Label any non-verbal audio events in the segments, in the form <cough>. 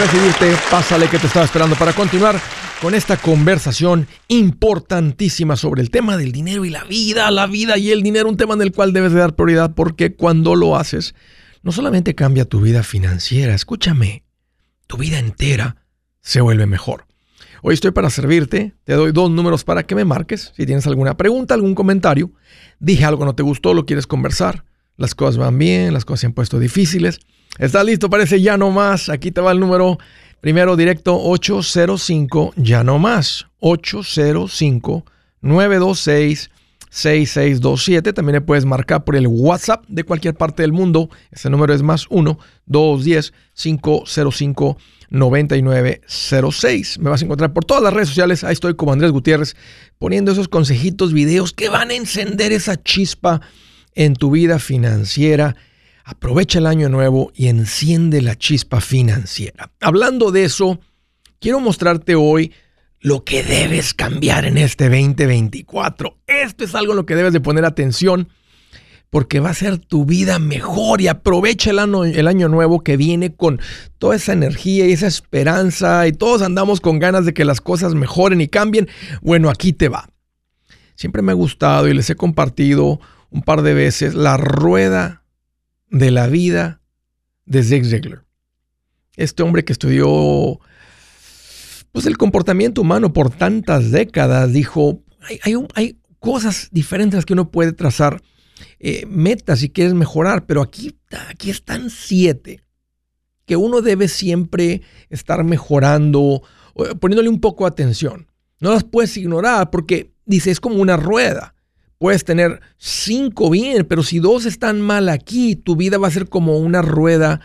recibirte. Pásale que te estaba esperando para continuar con esta conversación importantísima sobre el tema del dinero y la vida, la vida y el dinero, un tema en el cual debes de dar prioridad porque cuando lo haces, no solamente cambia tu vida financiera, escúchame, tu vida entera se vuelve mejor. Hoy estoy para servirte, te doy dos números para que me marques. Si tienes alguna pregunta, algún comentario, dije algo no te gustó, lo quieres conversar, las cosas van bien, las cosas se han puesto difíciles. ¿Estás listo? Parece ya no más. Aquí te va el número primero directo 805, ya no más. 805 926 6627. También le puedes marcar por el WhatsApp de cualquier parte del mundo. Ese número es más 1 210 505 9906. Me vas a encontrar por todas las redes sociales. Ahí estoy como Andrés Gutiérrez poniendo esos consejitos, videos que van a encender esa chispa en tu vida financiera. Aprovecha el año nuevo y enciende la chispa financiera. Hablando de eso, quiero mostrarte hoy lo que debes cambiar en este 2024. Esto es algo en lo que debes de poner atención porque va a ser tu vida mejor y aprovecha el año, el año nuevo que viene con toda esa energía y esa esperanza y todos andamos con ganas de que las cosas mejoren y cambien. Bueno, aquí te va. Siempre me ha gustado y les he compartido un par de veces la rueda de la vida de Zig Ziglar. Este hombre que estudió pues, el comportamiento humano por tantas décadas dijo, hay, hay cosas diferentes que uno puede trazar eh, metas si quieres mejorar, pero aquí, aquí están siete que uno debe siempre estar mejorando, poniéndole un poco de atención. No las puedes ignorar porque dice, es como una rueda. Puedes tener cinco bien, pero si dos están mal aquí, tu vida va a ser como una rueda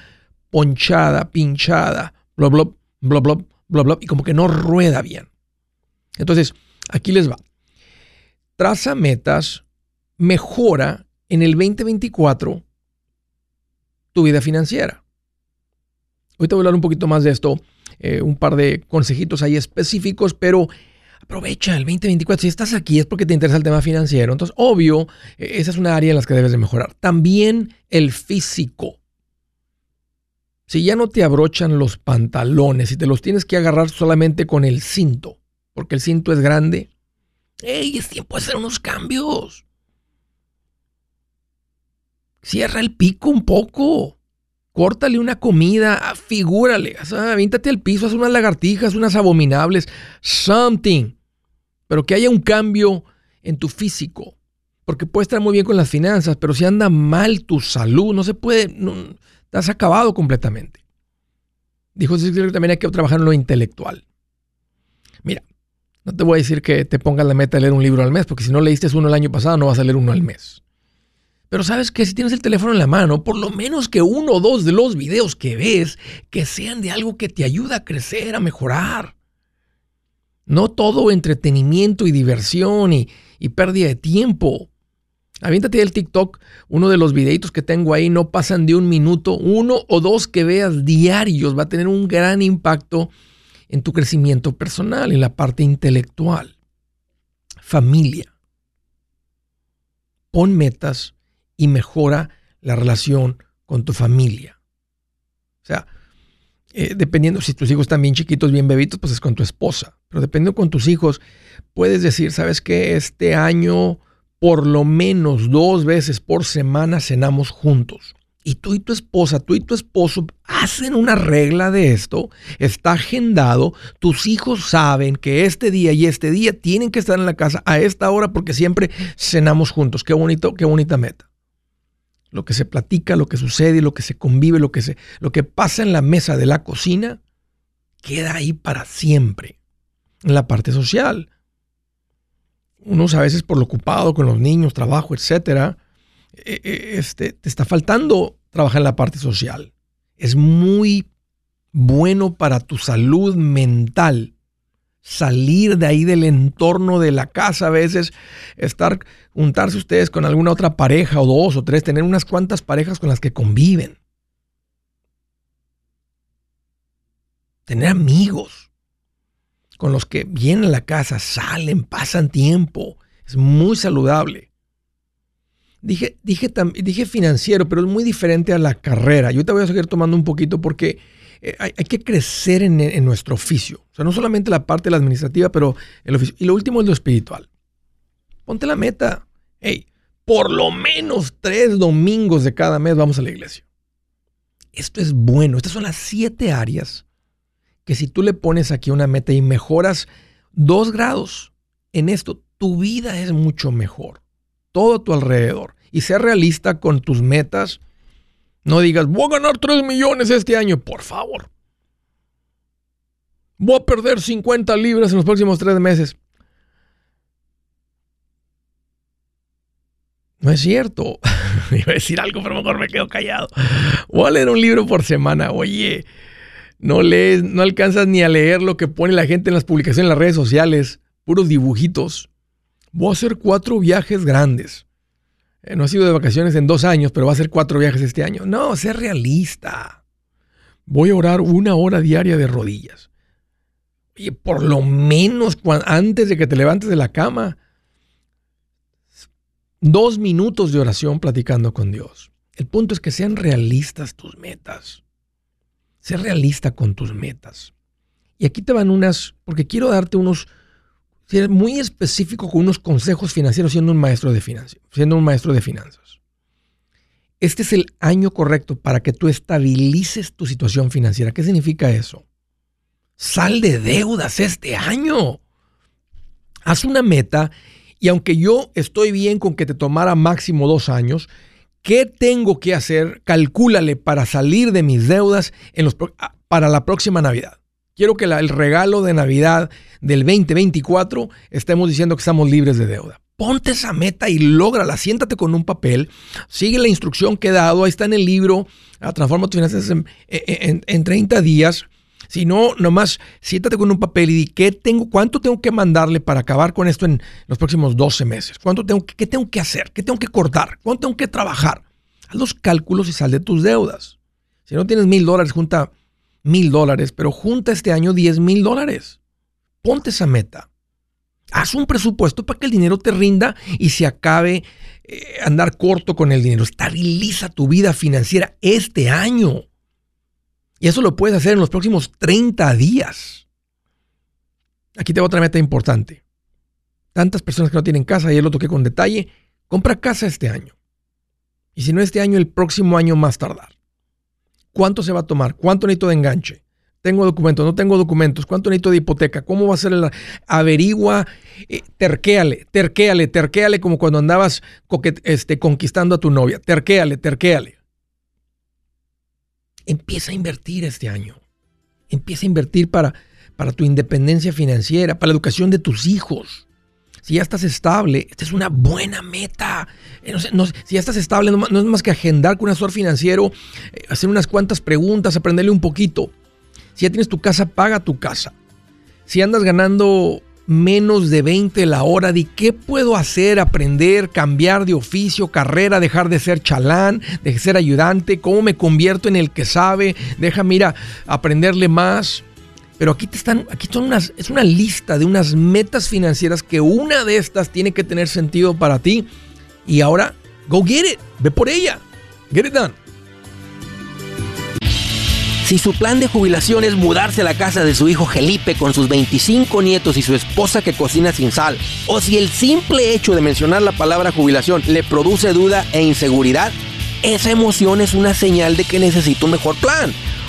ponchada, pinchada, bla, bla, bla, bla, bla, bla, y como que no rueda bien. Entonces, aquí les va. Traza metas, mejora en el 2024 tu vida financiera. Te voy a hablar un poquito más de esto, eh, un par de consejitos ahí específicos, pero aprovecha el 2024. Si estás aquí es porque te interesa el tema financiero. Entonces, obvio, e, esa es una área en la que debes de mejorar. También el físico. Si ya no te abrochan los pantalones y te los tienes que agarrar solamente con el cinto, porque el cinto es grande, ¡Ey! Es tiempo de hacer unos cambios. Cierra el pico un poco. Córtale una comida, figúrale, avíntate al piso, haz unas lagartijas, unas abominables, something. Pero que haya un cambio en tu físico. Porque puede estar muy bien con las finanzas, pero si anda mal tu salud, no se puede, no, has acabado completamente. Dijo que también hay que trabajar en lo intelectual. Mira, no te voy a decir que te pongas la meta de leer un libro al mes, porque si no leíste uno el año pasado, no vas a leer uno al mes. Pero sabes que si tienes el teléfono en la mano, por lo menos que uno o dos de los videos que ves, que sean de algo que te ayuda a crecer, a mejorar. No todo entretenimiento y diversión y, pérdida de tiempo. Aviéntate el TikTok, uno de los videitos que tengo ahí no pasan de un minuto, uno o dos que veas diarios va a tener un gran impacto en tu crecimiento personal, en la parte intelectual. Familia. Pon metas y mejora la relación con tu familia. O sea, eh, dependiendo si tus hijos están bien chiquitos, bien bebitos, pues es con tu esposa. Pero dependiendo con tus hijos, puedes decir, ¿sabes qué? Este año por lo menos dos veces por semana cenamos juntos. Y tú y tu esposa, tú y tu esposo hacen una regla de esto, está agendado, tus hijos saben que este día y este día tienen que estar en la casa a esta hora porque siempre cenamos juntos. Qué bonito, qué bonita meta lo que se platica, lo que sucede, lo que se convive, lo que, se, lo que pasa en la mesa de la cocina, queda ahí para siempre. En la parte social. Unos a veces por lo ocupado con los niños, trabajo, etcétera, eh, eh, este, te está faltando trabajar en la parte social. Es muy bueno para tu salud mental salir de ahí del entorno de la casa, a veces estar, juntarse ustedes con alguna otra pareja o dos o tres, tener unas cuantas parejas con las que conviven. Tener amigos con los que vienen a la casa, salen, pasan tiempo. Es muy saludable. Dije, dije, dije financiero, pero es muy diferente a la carrera. Yo te voy a seguir tomando un poquito porque eh, hay, que crecer en, en, nuestro oficio. O sea, no solamente la parte de la administrativa, pero el oficio. Y lo último es lo espiritual. Ponte la meta. Hey, por lo menos tres domingos de cada mes vamos a la iglesia. Esto es bueno. Estas son las siete áreas que si tú le pones aquí una meta y mejoras dos grados en esto, tu vida es mucho mejor. Todo a tu alrededor. Y ser realista con tus metas. No digas, voy a ganar 3 millones este año, por favor. Voy a perder 50 libras en los próximos tres meses. No es cierto. <laughs> Iba a decir algo, pero mejor me quedo callado. Voy a leer un libro por semana. Oye, no lees, no alcanzas ni a leer lo que pone la gente en las publicaciones en las redes sociales. Puros dibujitos. Voy a hacer cuatro viajes grandes. Eh, no ha sido de vacaciones en dos años, pero va a hacer cuatro viajes este año. No, sé realista. Voy a orar una hora diaria de rodillas. Oye, por lo menos antes de que te levantes de la cama, dos minutos de oración platicando con Dios. El punto es que sean realistas tus metas. Sé realista con tus metas. Y aquí te van unas, porque quiero darte unos, muy específico con unos consejos financieros siendo un maestro de finanzas, siendo un maestro de finanzas. Este es el año correcto para que tú estabilices tu situación financiera. ¿Qué significa eso? Sal de deudas este año. Haz una meta y aunque yo estoy bien con que te tomara máximo dos años, ¿qué tengo que hacer? Calcúlale para salir de mis deudas para la próxima Navidad. Quiero que el regalo de Navidad del 2024 estemos diciendo que estamos libres de deuda. Ponte esa meta y lógrala. Siéntate con un papel. Sigue la instrucción que he dado. Ahí está en el libro. Transforma tus finanzas en, en, en 30 días. Si no, nomás siéntate con un papel y di ¿qué tengo, cuánto tengo que mandarle para acabar con esto en los próximos 12 meses. ¿Cuánto tengo, ¿Qué tengo que hacer? ¿Qué tengo que cortar? ¿Cuánto tengo que trabajar? Haz los cálculos y sal de tus deudas. Si no tienes mil dólares, junta mil dólares, pero junta este año 10 mil dólares. Ponte esa meta. Haz un presupuesto para que el dinero te rinda y se acabe eh, andar corto con el dinero. Estabiliza tu vida financiera este año. Y eso lo puedes hacer en los próximos 30 días. Aquí tengo otra meta importante. Tantas personas que no tienen casa, ayer lo toqué con detalle. Compra casa este año. Y si no este año, el próximo año más tardar. ¿Cuánto se va a tomar? ¿Cuánto necesito de enganche? ¿Tengo documentos? ¿No tengo documentos? ¿Cuánto necesito de hipoteca? ¿Cómo va a ser el... Averigua, eh, terquéale, terquéale, terquéale como cuando andabas este, conquistando a tu novia. Terquéale, terquéale. Empieza a invertir este año. Empieza a invertir para, para tu independencia financiera, para la educación de tus hijos. Si ya estás estable, esta es una buena meta. Eh, si ya estás estable, no, es más que agendar con un asesor financiero, eh, hacer unas cuantas preguntas, aprenderle un poquito. Si ya tienes tu casa, paga tu casa. Si andas ganando menos de 20 la hora, de qué puedo hacer, aprender, cambiar de oficio, carrera, dejar de ser chalán, de ser ayudante, cómo me convierto en el que sabe, deja, mira, aprenderle más. Pero aquí te están, aquí son unas, es una lista de unas metas financieras que una de estas tiene que tener sentido para ti. Y ahora, go get it, ve por ella, get it done. Si su plan de jubilación es mudarse a la casa de su hijo Felipe con sus 25 nietos y su esposa que cocina sin sal, o si el simple hecho de mencionar la palabra jubilación le produce duda e inseguridad, esa emoción es una señal de que necesita un mejor plan.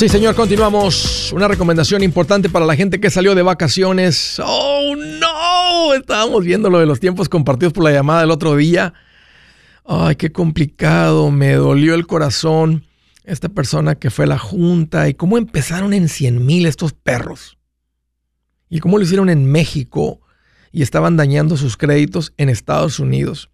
Sí, señor, continuamos. Una recomendación importante para la gente que salió de vacaciones. ¡Oh, no! Estábamos viendo lo de los tiempos compartidos por la llamada el otro día. Ay, qué complicado. Me dolió el corazón. Esta persona que fue a la junta y cómo empezaron en 100 mil estos perros. Y cómo lo hicieron en México y estaban dañando sus créditos en Estados Unidos.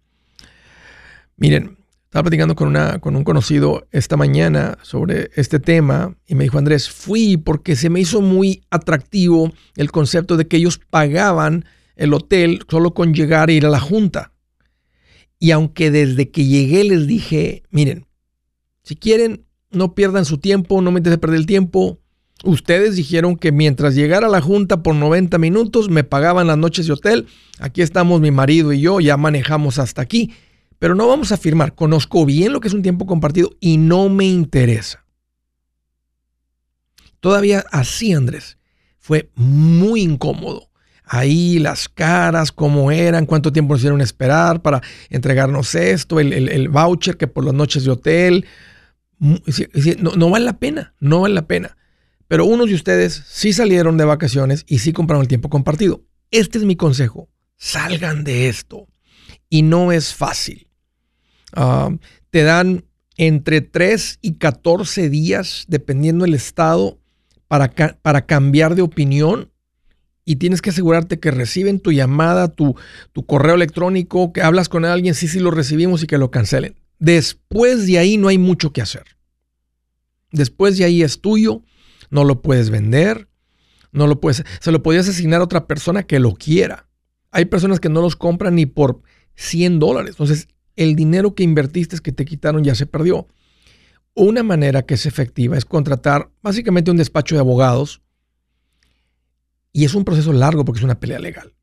Miren, estaba platicando con, una, con un conocido esta mañana sobre este tema y me dijo, Andrés, fui porque se me hizo muy atractivo el concepto de que ellos pagaban el hotel solo con llegar e ir a la junta. Y aunque desde que llegué les dije, miren, si quieren, no pierdan su tiempo, no me interesa perder el tiempo. Ustedes dijeron que mientras llegara a la junta por 90 minutos me pagaban las noches de hotel. Aquí estamos mi marido y yo, ya manejamos hasta aquí. Pero no vamos a afirmar, conozco bien lo que es un tiempo compartido y no me interesa. Todavía así, Andrés, fue muy incómodo. Ahí las caras, cómo eran, cuánto tiempo nos hicieron esperar para entregarnos esto, el, voucher que por las noches de hotel. No, no vale la pena, no vale la pena. Pero unos de ustedes sí salieron de vacaciones y sí compraron el tiempo compartido. Este es mi consejo. Salgan de esto. Y no es fácil. Ah, te dan entre 3 y 14 días, dependiendo del estado, para, para cambiar de opinión. Y tienes que asegurarte que reciben tu llamada, tu, tu correo electrónico, que hablas con alguien, sí, sí lo recibimos y que lo cancelen. Después de ahí no hay mucho que hacer. Después de ahí es tuyo, no lo puedes vender, no lo puedes, se lo podías asignar a otra persona que lo quiera. Hay personas que no los compran ni por 100 dólares. Entonces, el dinero que invertiste que te quitaron ya se perdió. Una manera que es efectiva es contratar básicamente un despacho de abogados y es un proceso largo porque es una pelea legal.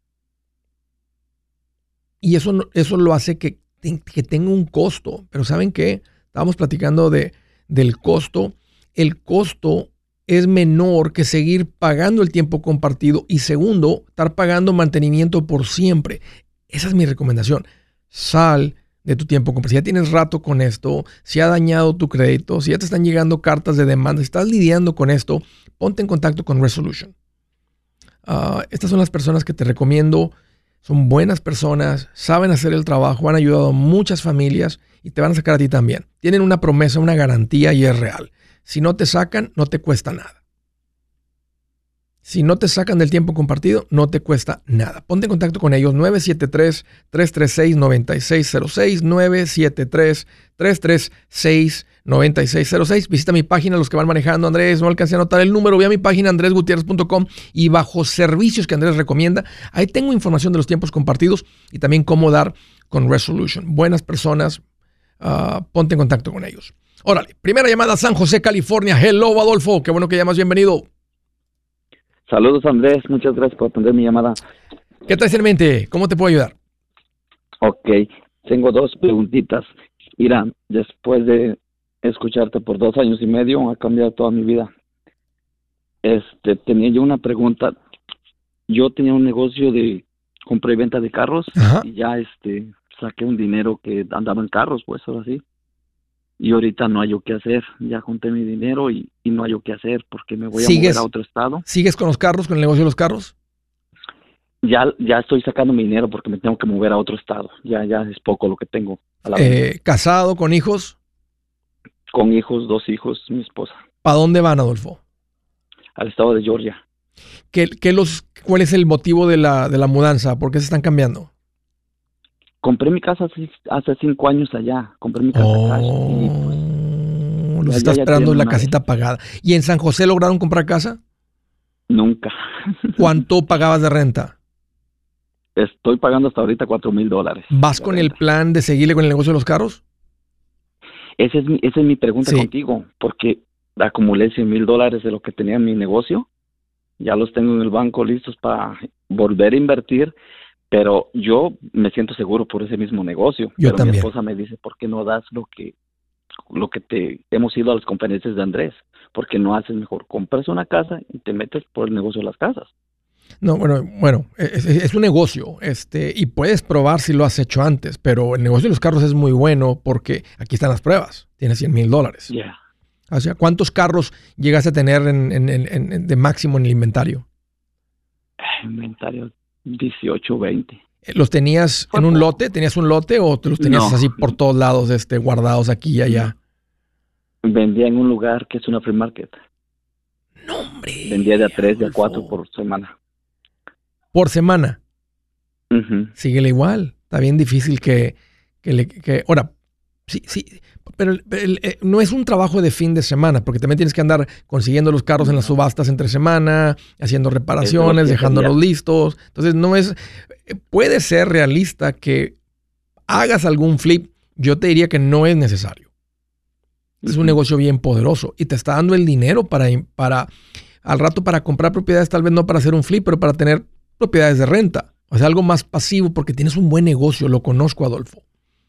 Y eso, eso lo hace que, que tenga un costo. Pero ¿saben qué? Estábamos platicando de, del costo. El costo es menor que seguir pagando el tiempo compartido y segundo, estar pagando mantenimiento por siempre. Esa es mi recomendación. Sal de tu tiempo. Si ya tienes rato con esto, si ha dañado tu crédito, si ya te están llegando cartas de demanda, si estás lidiando con esto, ponte en contacto con Resolution. Ah, estas son las personas que te recomiendo. Son buenas personas, saben hacer el trabajo, han ayudado a muchas familias y te van a sacar a ti también. Tienen una promesa, una garantía y es real. Si no te sacan, no te cuesta nada. Si no te sacan del tiempo compartido, no te cuesta nada. Ponte en contacto con ellos 973-336-9606, 973-336-9606. Visita mi página, los que van manejando, Andrés, no alcancé a anotar el número, ve a mi página andresgutierrez.com y bajo servicios que Andrés recomienda, ahí tengo información de los tiempos compartidos y también cómo dar con Resolution. Buenas personas, ah, ponte en contacto con ellos. Órale, primera llamada San José, California. Hello, Adolfo, qué bueno que llamas, bienvenido. Saludos Andrés, muchas gracias por atender mi llamada. ¿Qué traes en mente? ¿Cómo te puedo ayudar? Ok, tengo dos preguntitas. Mira, después de escucharte por dos años y medio, ha cambiado toda mi vida. Este, tenía yo una pregunta. yo tenía un negocio de compra y venta de carros Ajá. y ya este saqué un dinero que andaba en carros, pues ahora sí. Y ahorita no hay yo qué hacer. Ya junté mi dinero y, y no hay yo qué hacer porque me voy a mover a otro estado. ¿Sigues con los carros, con el negocio de los carros? Ya ya estoy sacando mi dinero porque me tengo que mover a otro estado. Ya ya es poco lo que tengo. A la. Eh, ¿Casado, con hijos? Con hijos, dos hijos, mi esposa. ¿Para dónde van, Adolfo? Al estado de Georgia. ¿Qué, qué los, ¿Cuál es el motivo de la, de la mudanza? ¿Por qué se están cambiando? Compré mi casa hace, hace cinco años allá. Compré mi casa y pues, Oh, los ya- está ya esperando la casita pagada. ¿Y en San José lograron comprar casa? nunca. ¿Cuánto <laughs> pagabas de renta? Estoy pagando hasta ahorita cuatro mil dólares. ¿Vas con el plan de seguirle con el negocio de los carros? Esa es mi, esa es mi pregunta Sí. contigo, porque acumulé 100 mil dólares de lo que tenía en mi negocio. Ya los tengo en el banco listos para volver a invertir, pero yo me siento seguro por ese mismo negocio. Yo pero también. mi esposa me dice, ¿por qué no das lo que lo que te hemos ido a las conferencias de Andrés? ¿Por qué no haces mejor? Compras una casa y te metes por el negocio de las casas. No, bueno, bueno, es, un negocio, este, y puedes probar si lo has hecho antes, pero el negocio de los carros es muy bueno porque aquí están las pruebas. Tienes 100 mil dólares. Ya. O sea, ¿cuántos carros llegaste a tener en- en- en- en- en- de máximo en el inventario? Inventario 18, 20. Eh, ¿Los tenías en un lote? ¿Tenías un lote o te los tenías No. así por todos lados, este, guardados aquí y allá? Vendía en un lugar que es una free market. No, hombre. Vendía de a tres, de a cuatro por semana. Por semana. Ujú. Síguele igual. Está bien difícil que, que le... Que, ahora, sí, sí, pero el- el- eh, no es un trabajo de fin de semana, porque también tienes que andar consiguiendo los carros en las subastas entre semana, haciendo reparaciones, dejándolos listos. Entonces, no es... eh, Puede ser realista que hagas algún flip. Yo te diría que no es necesario. Es un negocio bien poderoso y te está dando el dinero para, para al rato para comprar propiedades, tal vez no para hacer un flip, pero para tener propiedades de renta. O sea, algo más pasivo porque tienes un buen negocio, lo conozco, Adolfo.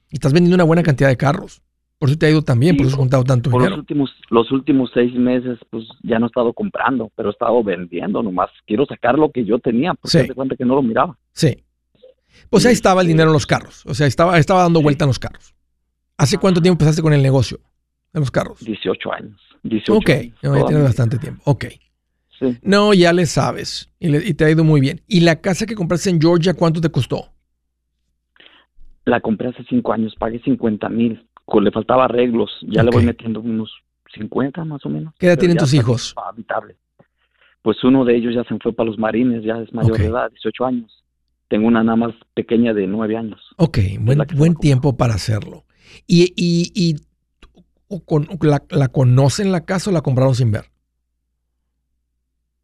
Y estás vendiendo una buena cantidad de carros. Por eso te ha ido tan bien, Sí, por eso has juntado tanto Por los dinero. últimos, los últimos seis meses, pues ya no he estado comprando, pero he estado vendiendo nomás. Quiero sacar lo que yo tenía, porque Sí. de cuenta que no lo miraba. Sí. Pues ahí Sí, estaba el dinero en los carros. O sea, estaba, estaba dando vuelta en los carros. ¿Hace cuánto tiempo empezaste con el negocio de los carros? 18 años. 18 Ok, años, no, ya tienes bastante tiempo. Ok. No, ya le sabes. Y, le- y te ha ido muy bien. ¿Y la casa que compraste en Georgia, cuánto te costó? La compré hace cinco años, pagué 50 mil. Le faltaba arreglos, ya le voy metiendo unos 50 más o menos. ¿Qué edad tienen tus hijos? Habitable. Pues uno de ellos ya se fue para los marines, ya es mayor de edad, 18 años. Tengo una nada más pequeña de 9 años. Ok, buen, se buen tiempo para hacerlo. ¿Y, y, y con- la, la conocen la casa o la compraron sin ver?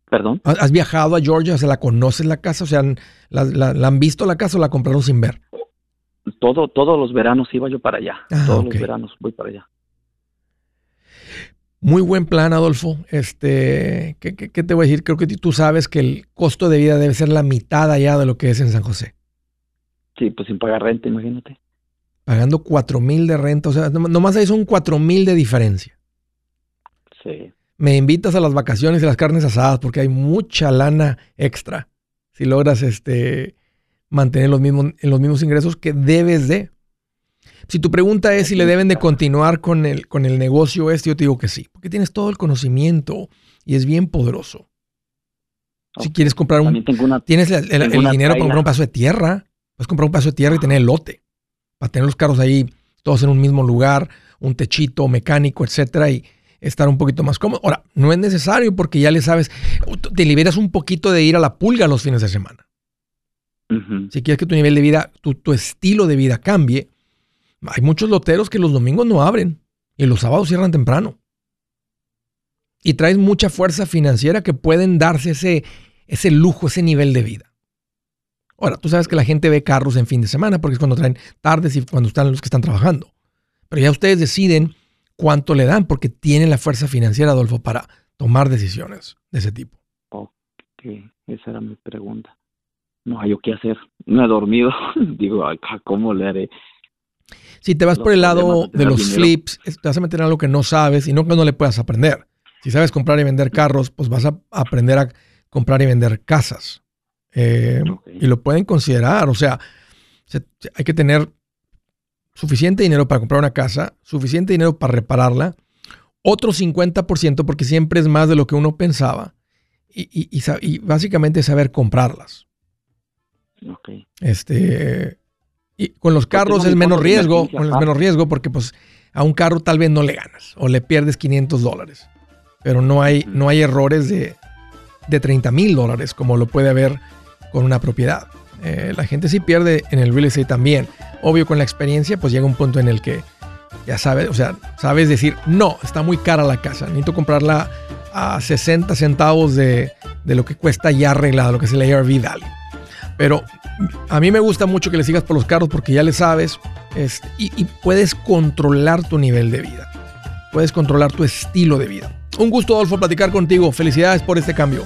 Perdón. ¿Has viajado a Georgia? O sea, ¿la conoces la casa? O sea, ¿han- la, la- la han visto la casa o la compraron sin ver? Todo, todos los veranos iba yo para allá. Ah, todos los veranos voy para allá. Muy buen plan, Adolfo. Este, ¿qué, qué- qué te voy a decir? Creo que tú sabes que el costo de vida debe ser la mitad allá de lo que es en San José. Sí, pues sin pagar renta, imagínate. Pagando cuatro mil de renta. O sea, nom- nomás ahí son cuatro mil de diferencia. Sí. Me invitas a las vacaciones y las carnes asadas porque hay mucha lana extra. Si logras este, mantener los mismos, en los mismos ingresos que debes de. Si tu pregunta es si le deben de continuar con el, con el negocio este, yo te digo que sí, porque tienes todo el conocimiento y es bien poderoso. Si quieres comprar un, una, tienes el, el- dinero para comprar un pedazo de tierra, puedes comprar un pedazo de tierra y tener el lote, para tener los carros ahí todos en un mismo lugar, un techito mecánico, etcétera, y estar un poquito más cómodo. Ahora, no es necesario porque ya le sabes, te liberas un poquito de ir a la pulga los fines de semana. Si quieres que tu nivel de vida, tu, tu estilo de vida cambie, hay muchos loteros que los domingos no abren y los sábados cierran temprano. Y traes mucha fuerza financiera que pueden darse ese, ese lujo, ese nivel de vida. Ahora, tú sabes que la gente ve carros en fin de semana porque es cuando traen tardes y cuando están los que están trabajando. Pero ya ustedes deciden cuánto le dan porque tienen la fuerza financiera, Adolfo, para tomar decisiones de ese tipo. Sí, esa era mi pregunta. No hay yo qué hacer. No he dormido. <laughs> Digo, ¿cómo le haré? Si te vas los por el lado de los dinero. flips, te vas a meter en algo que no sabes y no que no le puedas aprender. Si sabes comprar y vender carros, pues vas a aprender a comprar y vender casas. Eh, y lo pueden considerar. O sea, hay que tener suficiente dinero para comprar una casa, suficiente dinero para repararla, otro 50% porque siempre es más de lo que uno pensaba. Y, básicamente saber comprarlas. Este, y con los carros es menos riesgo, con menos riesgo porque pues a un carro tal vez no le ganas o le pierdes 500 dólares. Pero no hay, no hay errores de, de 30 mil dólares como lo puede haber con una propiedad. Eh, la gente sí pierde en el real estate también. Obvio, con la experiencia, pues llega un punto en el que ya sabes, o sea, sabes decir, no, está muy cara la casa, necesito comprarla a 60 centavos de, lo que cuesta ya arreglada, lo que es el ARV Value. Pero a mí me gusta mucho que le sigas por los carros porque ya le sabes este, y, y puedes controlar tu nivel de vida. Puedes controlar tu estilo de vida. Un gusto, Adolfo, platicar contigo. Felicidades por este cambio.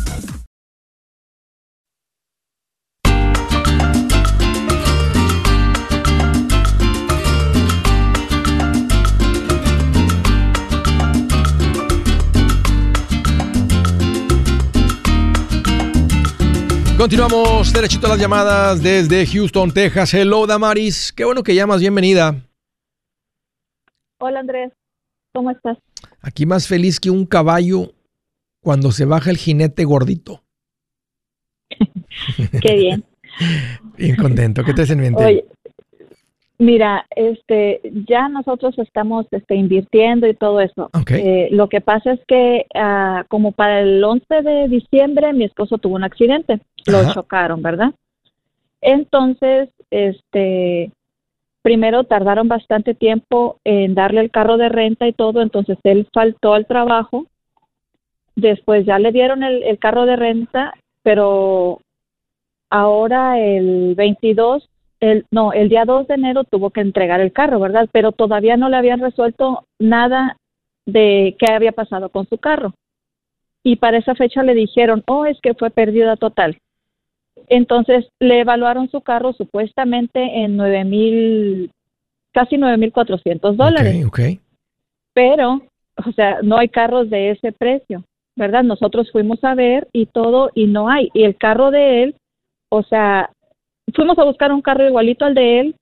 Continuamos derechito a las llamadas desde Houston, Texas. Hello, Damaris. Qué bueno que llamas. Bienvenida. Hola, Andrés. ¿Cómo estás? Aquí más feliz que un caballo cuando se baja el jinete gordito. <laughs> Qué bien. <laughs> bien contento. ¿Qué te hacen mente? Mira, este, ya nosotros estamos este, invirtiendo y todo eso. Eh, lo que pasa es que ah, como para el 11 de diciembre mi esposo tuvo un accidente, lo chocaron, ¿verdad? Entonces, este, primero tardaron bastante tiempo en darle el carro de renta y todo, entonces él faltó al trabajo. Después ya le dieron el, el carro de renta, pero ahora el 22 el, no, el día 2 de enero tuvo que entregar el carro, ¿verdad? Pero todavía no le habían resuelto nada de qué había pasado con su carro. Y para esa fecha le dijeron, oh, es que fue pérdida total. Entonces le evaluaron su carro supuestamente en nueve mil, casi nueve mil cuatrocientos dólares. Okay, Pero, o sea, no hay carros de ese precio, ¿verdad? Nosotros fuimos a ver y todo y no hay. Y el carro de él, o sea, fuimos a buscar un carro igualito al de él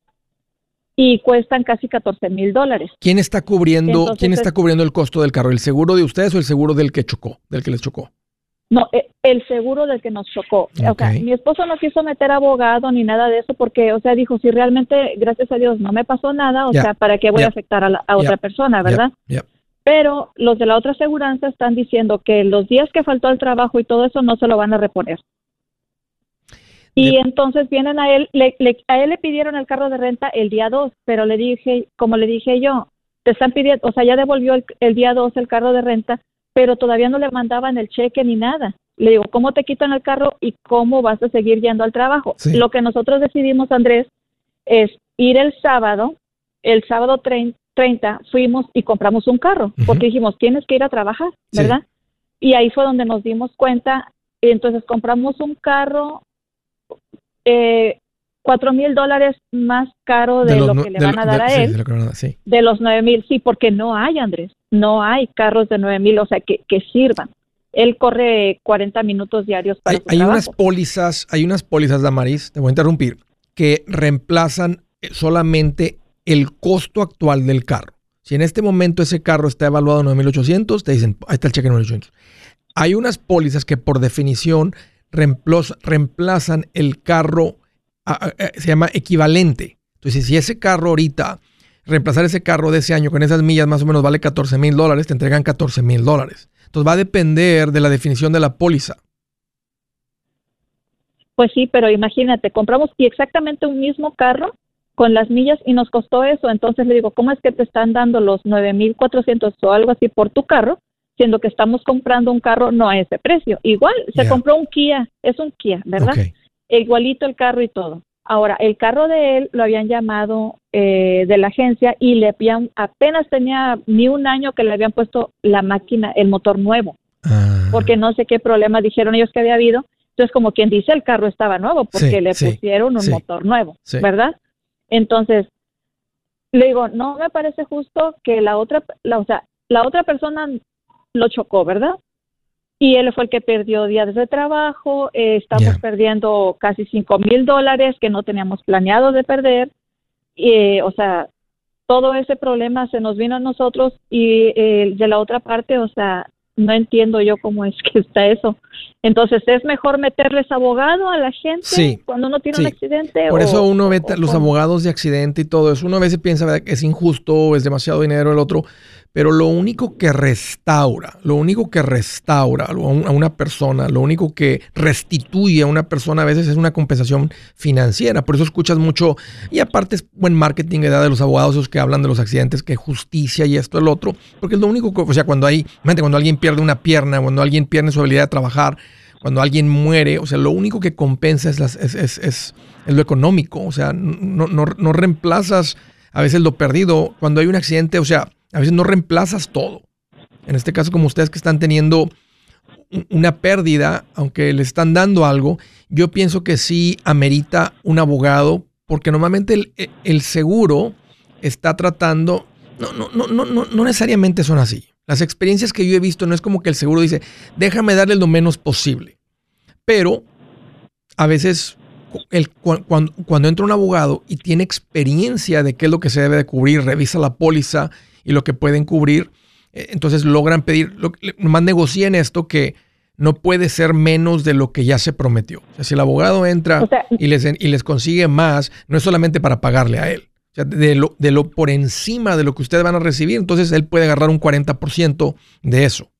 y cuestan casi 14 mil dólares. ¿Quién está cubriendo, quién está cubriendo el costo del carro? ¿El seguro de ustedes o el seguro del que chocó, del que les chocó? No, eh, el seguro del que nos chocó. O sea, mi esposo no quiso meter abogado ni nada de eso porque, o sea, dijo, si realmente, gracias a Dios, no me pasó nada, o sea, ¿para qué voy a afectar a, otra persona, verdad? Pero los de la otra aseguranza están diciendo que los días que faltó al trabajo y todo eso no se lo van a reponer. Y entonces vienen a él, le, a él le pidieron el carro de renta el día 2, pero le dije, como le dije yo, te están pidiendo, o sea, ya devolvió el, día 2 el carro de renta, pero todavía no le mandaban el cheque ni nada. Le digo, ¿cómo te quitan el carro y cómo vas a seguir yendo al trabajo? Lo que nosotros decidimos, Andrés, es ir el sábado, el sábado 30, fuimos y compramos un carro, porque dijimos, tienes que ir a trabajar, ¿verdad? Y ahí fue donde nos dimos cuenta, y entonces compramos un carro cuatro mil dólares más caro de, lo que le van a dar a él. De, los nueve mil, sí, porque no hay, Andrés, no hay carros de nueve mil, o sea, que, sirvan. Él corre 40 minutos diarios para hay, hay unas pólizas, hay unas pólizas, Damaris, te voy a interrumpir, que reemplazan eh, solamente el costo actual del carro. Si en este momento ese carro está evaluado en 9.800, te dicen, ahí está el cheque 9.800. Hay unas pólizas que por definición reemplazan el carro, se llama equivalente. Entonces, si ese carro ahorita, reemplazar ese carro de ese año con esas millas más o menos vale 14 mil dólares, te entregan 14 mil dólares. Entonces va a depender de la definición de la póliza. Pues sí, pero imagínate, compramos exactamente un mismo carro con las millas y nos costó eso. Entonces le digo, ¿cómo es que te están dando los 9.400 o algo así por tu carro? Siendo que estamos comprando un carro no a ese precio. Igual, se compró un Kia, es un Kia, ¿verdad? Igualito el carro y todo. Ahora, el carro de él lo habían llamado eh, de la agencia y le habían, apenas tenía ni un año que le habían puesto la máquina, el motor nuevo. Ah. Porque no sé qué problema dijeron ellos que había habido entonces, como quien dice, el carro estaba nuevo porque le pusieron un motor nuevo, ¿verdad? Entonces, le digo, no me parece justo que la otra, la, o sea, la otra persona lo chocó, ¿verdad? Y él fue el que perdió días de trabajo, eh, estamos perdiendo casi cinco mil dólares que no teníamos planeado de perder, y, o sea, todo ese problema se nos vino a nosotros y eh, de la otra parte, o sea, no entiendo yo cómo es que está eso. Entonces, ¿es mejor meterles abogado a la gente cuando uno tiene un accidente? Por eso uno ve los abogados de accidente y todo eso. Uno a veces piensa que es injusto, es demasiado dinero el otro. Pero lo único que restaura, lo único que restaura a una persona, lo único que restituye a una persona a veces es una compensación financiera. Por eso escuchas mucho, y aparte es buen marketing edad de los abogados esos que hablan de los accidentes, que justicia y esto, el otro, porque es lo único que, o sea, cuando hay, cuando alguien pierde una pierna, cuando alguien pierde su habilidad de trabajar, cuando alguien muere, o sea, lo único que compensa es, es, lo económico, o sea, no, no, no reemplazas a veces lo perdido. Cuando hay un accidente, o sea, a veces no reemplazas todo. En este caso, como ustedes que están teniendo una pérdida, aunque le están dando algo, yo pienso que sí amerita un abogado, porque normalmente el, seguro está tratando, no, no, no, no, no necesariamente son así. Las experiencias que yo he visto no es como que el seguro dice, déjame darle lo menos posible. Pero a veces el, cuando, cuando, entra un abogado y tiene experiencia de qué es lo que se debe de cubrir, revisa la póliza y lo que pueden cubrir. Eh, entonces logran pedir, lo, nomás negocien esto que no puede ser menos de lo que ya se prometió. O sea, si el abogado entra y, les, y les consigue más, no es solamente para pagarle a él. O sea, de lo, de lo por encima de lo que ustedes van a recibir, entonces él puede agarrar un 40% de eso.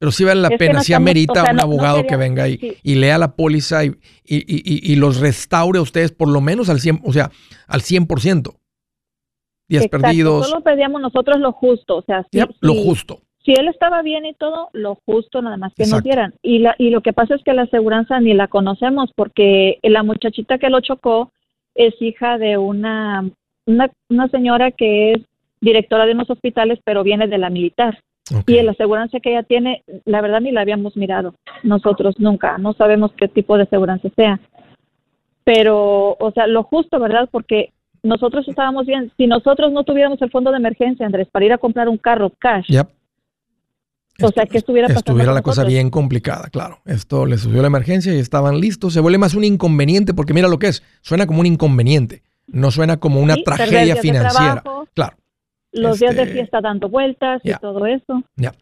Pero sí vale la pena, si amerita un abogado que venga y, y, lea la póliza y, y, los restaure a ustedes por lo menos al 100%, o sea, al 100% días perdidos. Solo pedíamos nosotros lo justo, o sea, si, lo justo. Si él estaba bien y todo, lo justo nada más que nos dieran. Y, la, y lo que pasa es que la aseguranza ni la conocemos porque la muchachita que lo chocó es hija de una, una, señora que es directora de unos hospitales, pero viene de la militar. Y la aseguranza que ella tiene, la verdad ni la habíamos mirado nosotros nunca, no sabemos qué tipo de aseguranza sea. Pero, o sea, lo justo, ¿verdad? Porque nosotros estábamos bien. Si nosotros no tuviéramos el fondo de emergencia, Andrés, para ir a comprar un carro cash, o sea, que estuviera pasando Estuviera la cosa bien complicada, claro. Esto le subió la emergencia y estaban listos. Se vuelve más un inconveniente porque mira lo que es. Suena como un inconveniente. No suena como una tragedia financiera. claro. Los días de este, fiesta dando vueltas y todo eso. Ya.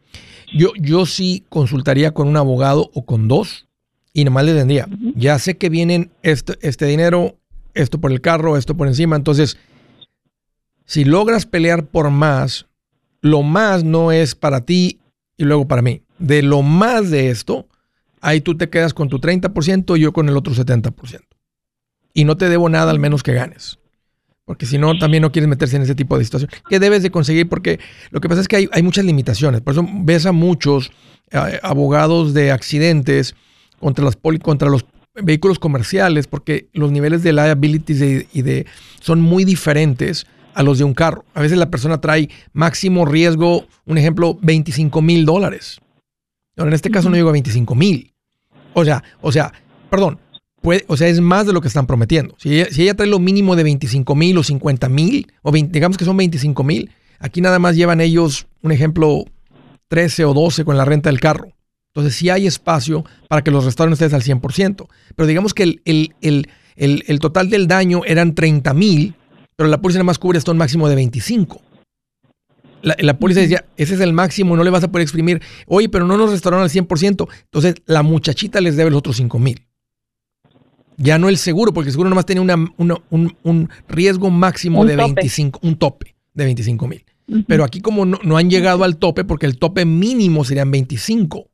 Yo, yo sí consultaría con un abogado o con dos y nomás le tendría. Ya sé que vienen este, este dinero esto por el carro, esto por encima. Entonces, si logras pelear por más, lo más no es para ti y luego para mí. De lo más de esto, ahí tú te quedas con tu 30% y yo con el otro 70%. Y no te debo nada al menos que ganes. Porque si no, también no quieres meterse en ese tipo de situación. ¿Qué debes de conseguir? Porque lo que pasa es que hay, hay muchas limitaciones. Por eso ves a muchos eh, abogados de accidentes contra, las contra los vehículos comerciales porque los niveles de liabilities y de, son muy diferentes a los de un carro. A veces la persona trae máximo riesgo, un ejemplo, 25 mil dólares. en este caso no llego a 25 mil. O sea, o sea, perdón, puede, o sea, es más de lo que están prometiendo. Si ella, trae lo mínimo de 25 mil o 50 mil, o digamos que son 25 mil, aquí nada más llevan ellos, un ejemplo, 13 o 12 con la renta del carro. Entonces sí hay espacio para que los restauren ustedes al 100%. Pero digamos que el, total del daño eran 30 mil, pero la póliza nada más cubre hasta un máximo de 25. la, la póliza decía, ese es el máximo, no le vas a poder exprimir. Oye, pero no nos restauraron al 100%. Entonces, la muchachita les debe los otros 5 mil. Ya no el seguro, porque el seguro nomás tenía un, riesgo máximo de 25, un tope de 25 mil. Pero aquí como no, han llegado al tope, porque el tope mínimo serían 25.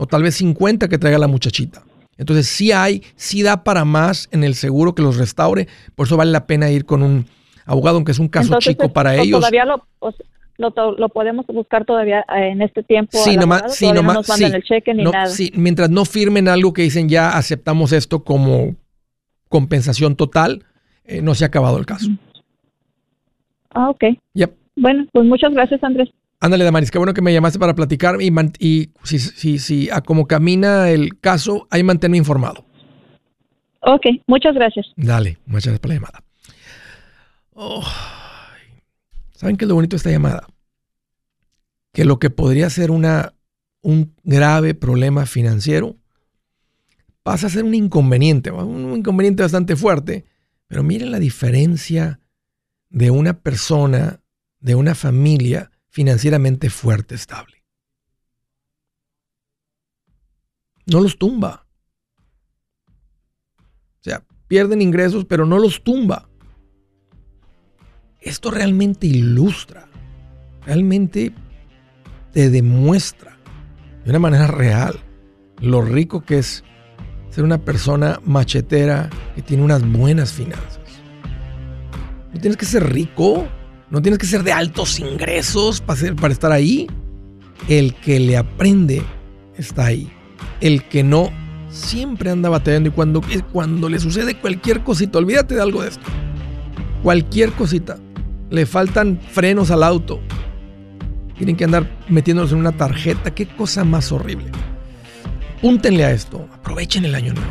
O tal vez 50 que traiga la muchachita. Entonces sí hay, sí da para más en el seguro que los restaure. Por eso vale la pena ir con un abogado, aunque es un caso chico para ellos. Todavía lo, lo, podemos buscar todavía eh, en este tiempo. Sí, nomás, sí, nomás, no el cheque ni nada. Sí, mientras no firmen algo que dicen ya aceptamos esto como compensación total, eh, no se ha acabado el caso. Ah, ok. Bueno, pues muchas gracias, Andrés. Ándale, Damaris, qué bueno que me llamaste para platicar y, y si, si, si a como camina el caso, ahí manténme informado. Ok, muchas gracias. Dale, muchas gracias por la llamada. Oh. ¿Saben qué es lo bonito de esta llamada? Que lo que podría ser una, un grave problema financiero pasa a ser un inconveniente, un inconveniente bastante fuerte, pero miren la diferencia de una persona, de una familia financieramente fuerte, estable. No los tumba. O sea, pierden ingresos, pero no los tumba. Esto realmente ilustra, realmente te demuestra de una manera real lo rico que es ser una persona machetera que tiene unas buenas finanzas. No tienes que ser rico, no tienes que ser de altos ingresos para, para estar ahí. El que le aprende está ahí. El que no siempre anda batallando y cuando, cuando le sucede cualquier cosita, olvídate de algo de esto. Cualquier cosita le faltan frenos al auto. Tienen que andar metiéndolos en una tarjeta. Qué cosa más horrible. Púntenle a esto. Aprovechen el año nuevo.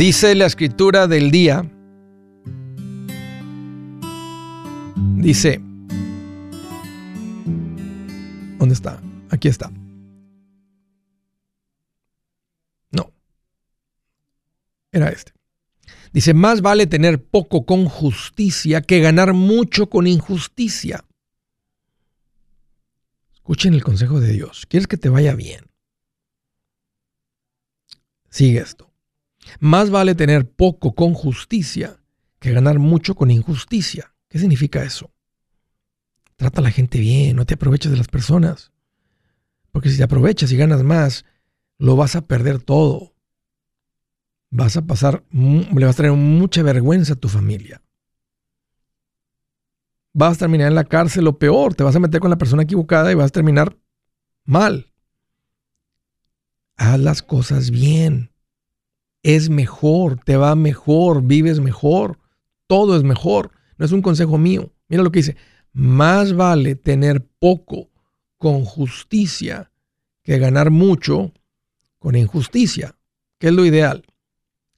Dice la escritura del día, dice, ¿dónde está? Aquí está. No. Era este. Dice, más vale tener poco con justicia que ganar mucho con injusticia. Escuchen el consejo de Dios. ¿Quieres que te vaya bien? Sigue esto. Más vale tener poco con justicia que ganar mucho con injusticia. ¿Qué significa eso? Trata a la gente bien, no te aproveches de las personas. Porque si te aprovechas y ganas más, lo vas a perder todo. Vas a pasar, le vas a traer mucha vergüenza a tu familia. Vas a terminar en la cárcel o peor, te vas a meter con la persona equivocada y vas a terminar mal. Haz las cosas bien es mejor, te va mejor, vives mejor, todo es mejor. No es un consejo mío. Mira lo que dice, más vale tener poco con justicia que ganar mucho con injusticia. ¿Qué es lo ideal?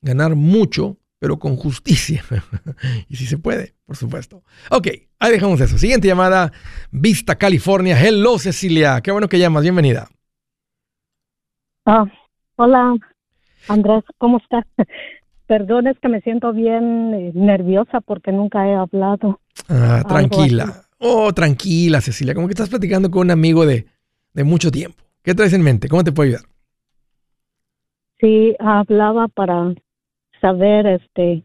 Ganar mucho, pero con justicia. <laughs> y si se puede, por supuesto. Ok, ahí dejamos eso. Siguiente llamada, Vista California. Hello, Cecilia. Qué bueno que llamas. Bienvenida. Ah, hola. Andrés, ¿cómo estás? <laughs> Perdón, es que me siento bien eh, nerviosa porque nunca he hablado. Ah, tranquila. Oh, tranquila, Cecilia, como que estás platicando con un amigo de, de mucho tiempo. ¿Qué traes en mente? ¿Cómo te puedo ayudar? Sí, hablaba para saber este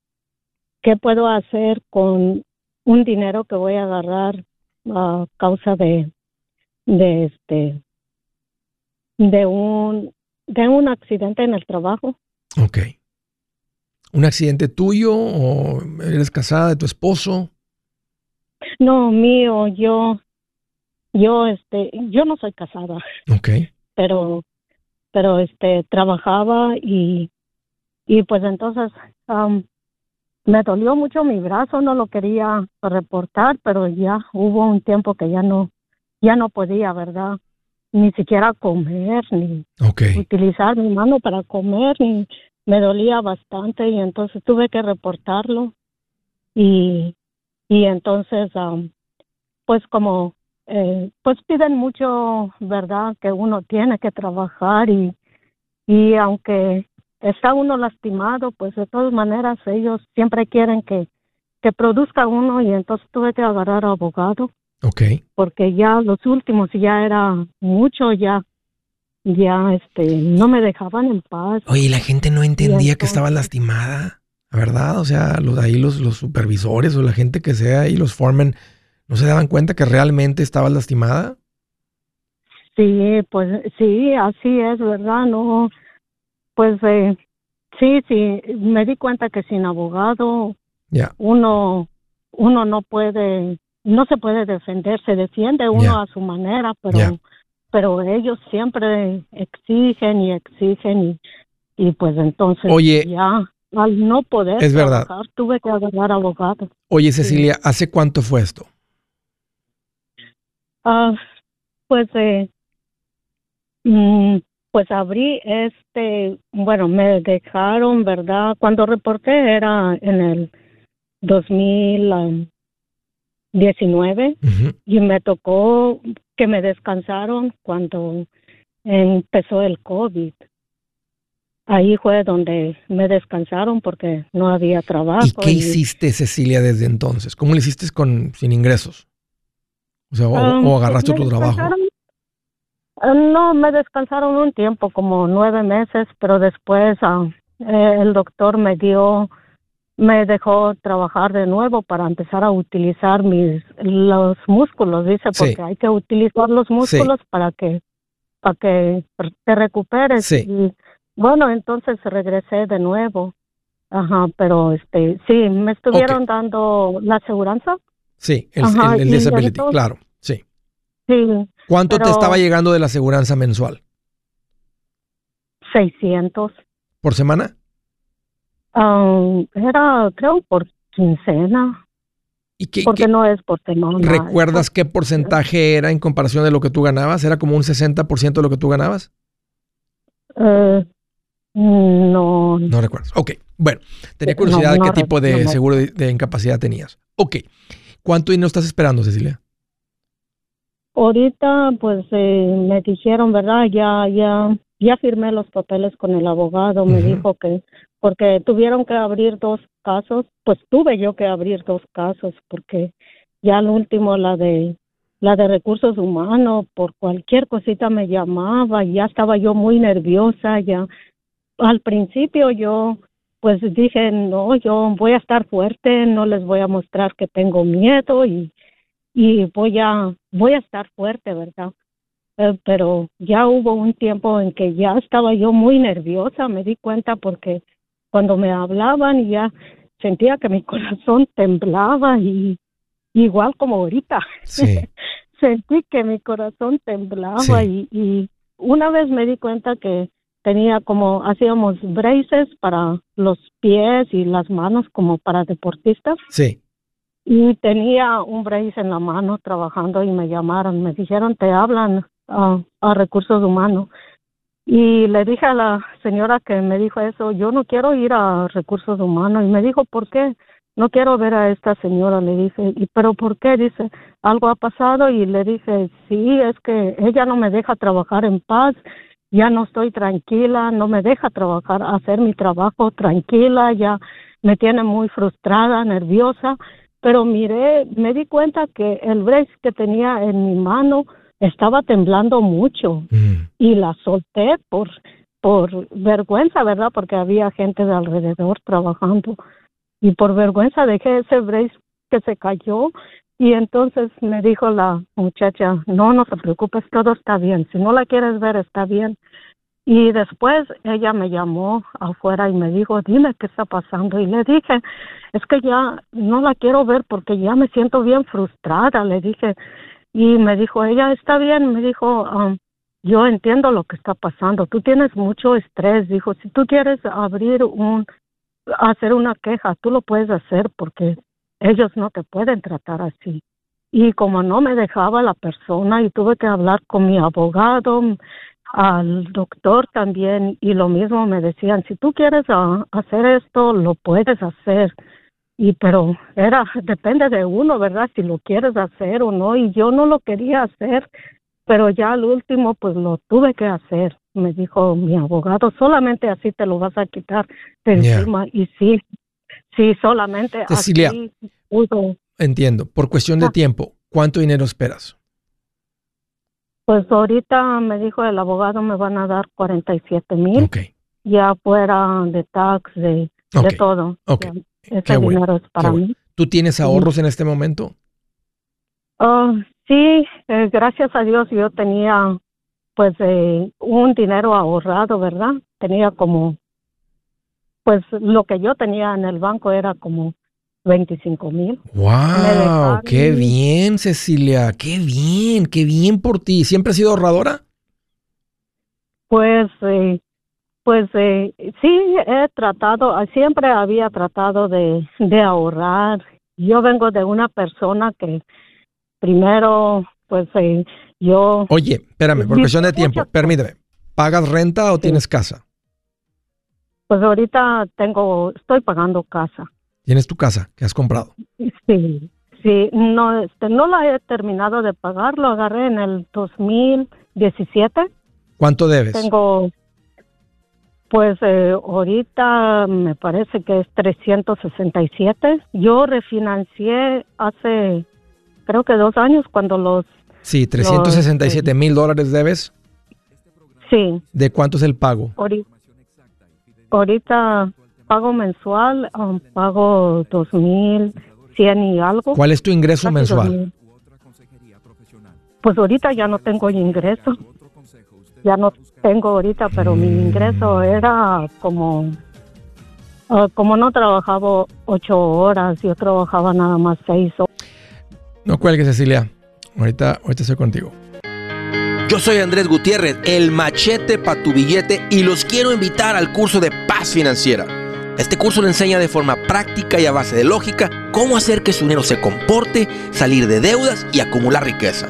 qué puedo hacer con un dinero que voy a agarrar a causa de de este de un de un accidente en el trabajo. Ok. ¿Un accidente tuyo o eres casada de tu esposo? No, mío, yo yo este yo no soy casada. Ok. Pero pero este trabajaba y y pues entonces me dolió mucho mi brazo, no lo quería reportar, pero ya hubo un tiempo que ya no ya no podía, ¿verdad? Ni siquiera comer, ni utilizar mi mano para comer, ni me dolía bastante y entonces tuve que reportarlo y y entonces pues como eh, pues piden mucho, ¿verdad? Que uno tiene que trabajar y, y aunque está uno lastimado, pues de todas maneras ellos siempre quieren que, que produzca uno y entonces tuve que agarrar a abogado. Ok. Porque ya los últimos ya era mucho, ya, ya, este, no me dejaban en paz. Oye, la gente no entendía que estaba lastimada, ¿verdad? O sea, los, ahí los, los supervisores o la gente que sea ahí, los formen ¿No se daban cuenta que realmente estabas lastimada? Sí, pues sí, así es, ¿verdad? No, pues eh, sí, sí, me di cuenta que sin abogado uno, uno no puede, no se puede defender, se defiende uno a su manera, pero, pero ellos siempre exigen y exigen y, y pues entonces ya al no poder es verdad. tuve que agarrar abogado. Oye, Cecilia, ¿hace cuánto fue esto? Ah, pues, eh, mm, pues abrí este, bueno, me dejaron, ¿verdad? Cuando reporté era en el 2019 y me tocó que me descansaron cuando empezó el COVID. Ahí fue donde me descansaron porque no había trabajo. ¿Y qué hiciste, Cecilia, desde entonces? ¿Cómo le hiciste con sin ingresos? O sea, o, um, agarraste tu trabajo. Uh, no, me descansaron un tiempo, como nueve meses, pero después uh, eh, el doctor me dio, me dejó trabajar de nuevo para empezar a utilizar mis los músculos, dice, porque hay que utilizar los músculos para que para que te recuperes. Y bueno, entonces regresé de nuevo. Ajá, pero este, sí, me estuvieron dando la aseguranza. Sí, el, el, disability, claro, sí. Sí. ¿Cuánto te estaba llegando de la aseguranza mensual? 600. ¿Por semana? Um, era, creo, por quincena. ¿Y qué, Porque no es por semana. ¿Recuerdas qué porcentaje era en comparación de lo que tú ganabas? ¿Era como un 60% de lo que tú ganabas? Uh, no. No recuerdas. Ok. Bueno, tenía curiosidad de qué tipo de seguro de, de, incapacidad tenías. Ok. ¿Cuánto dinero estás esperando, Cecilia? Ahorita, pues eh, me dijeron, ¿verdad? Ya, ya, ya firmé los papeles con el abogado. Me dijo que porque tuvieron que abrir dos casos, pues tuve yo que abrir dos casos porque ya al último la de la de recursos humanos por cualquier cosita me llamaba ya estaba yo muy nerviosa ya al principio yo pues dije, no, yo voy a estar fuerte, no les voy a mostrar que tengo miedo y, y voy a, voy a estar fuerte, ¿verdad? Eh, pero ya hubo un tiempo en que ya estaba yo muy nerviosa, me di cuenta porque cuando me hablaban ya sentía que mi <laughs> corazón temblaba y igual como ahorita. <laughs> Sentí que mi corazón temblaba y, y una vez me di cuenta que tenía como, hacíamos braces para los pies y las manos como para deportistas. Sí. Y tenía un brace en la mano trabajando y me llamaron, me dijeron, te hablan a recursos humanos. Y le dije a la señora que me dijo eso, yo no quiero ir a recursos humanos. Y me dijo, ¿por qué? No quiero ver a esta señora, le dije. ¿Y pero por qué? Dice, algo ha pasado y le dije, sí, es que ella no me deja trabajar en paz ya no estoy tranquila, no me deja trabajar, hacer mi trabajo tranquila, ya me tiene muy frustrada, nerviosa pero miré, me di cuenta que el brace que tenía en mi mano estaba temblando mucho mm. y la solté por por vergüenza, ¿verdad? Porque había gente de alrededor trabajando y por vergüenza dejé ese brace que se cayó y entonces me dijo la muchacha, no, no te preocupes, todo está bien, si no la quieres ver está bien. Y después ella me llamó afuera y me dijo, dime qué está pasando. Y le dije, es que ya no la quiero ver porque ya me siento bien frustrada, le dije. Y me dijo, ella está bien, me dijo, um, yo entiendo lo que está pasando, tú tienes mucho estrés, dijo, si tú quieres abrir un, hacer una queja, tú lo puedes hacer porque ellos no te pueden tratar así. Y como no me dejaba la persona y tuve que hablar con mi abogado, al doctor también, y lo mismo me decían, si tú quieres ah, hacer esto, lo puedes hacer. Y pero era, depende de uno, ¿verdad? Si lo quieres hacer o no. Y yo no lo quería hacer, pero ya al último, pues lo tuve que hacer. Me dijo mi abogado, solamente así te lo vas a quitar de encima. Y sí, Sí, solamente Cecilia, Entiendo. Por cuestión de ah. tiempo, ¿cuánto dinero esperas? Pues ahorita me dijo el abogado me van a dar 47 mil. Ya fuera de tax, de, todo. Ok. Ese dinero es para mí. ¿Tú tienes ahorros en este momento? Oh, sí, eh, gracias a Dios yo tenía pues eh, un dinero ahorrado, ¿verdad? Tenía como pues lo que yo tenía en el banco era como 25 mil. ¡Wow! ¡Qué bien, Cecilia! ¡Qué bien! ¡Qué bien por ti! ¿Siempre has sido ahorradora? Pues, eh, pues eh, sí, he tratado, siempre había tratado de, de ahorrar. Yo vengo de una persona que primero, pues eh, yo... Oye, espérame, por cuestión de tiempo, permíteme. ¿Pagas renta o tienes casa? Pues ahorita tengo, estoy pagando casa. ¿Tienes tu casa que has comprado? Sí, sí, no, este, no la he terminado de pagar, lo agarré en el 2017. ¿Cuánto debes? Tengo, pues eh, ahorita me parece que es 367. Yo refinancié hace, creo que dos años cuando los... Sí, 367 mil dólares debes. Sí. ¿De cuánto es el pago? Ahorita ahorita pago mensual, um, pago dos mil cien y algo. ¿Cuál es tu ingreso mensual? Pues ahorita ya no tengo ingreso. Ya no tengo ahorita, pero mi ingreso era como uh, como no trabajaba ocho horas, yo trabajaba nada más seis horas. No cuelgues, Cecilia. Ahorita, ahorita estoy contigo. Yo soy Andrés Gutiérrez, el machete para tu billete y los quiero invitar al curso de paz financiera. Este curso le enseña de forma práctica y a base de lógica cómo hacer que su dinero se comporte, salir de deudas y acumular riqueza.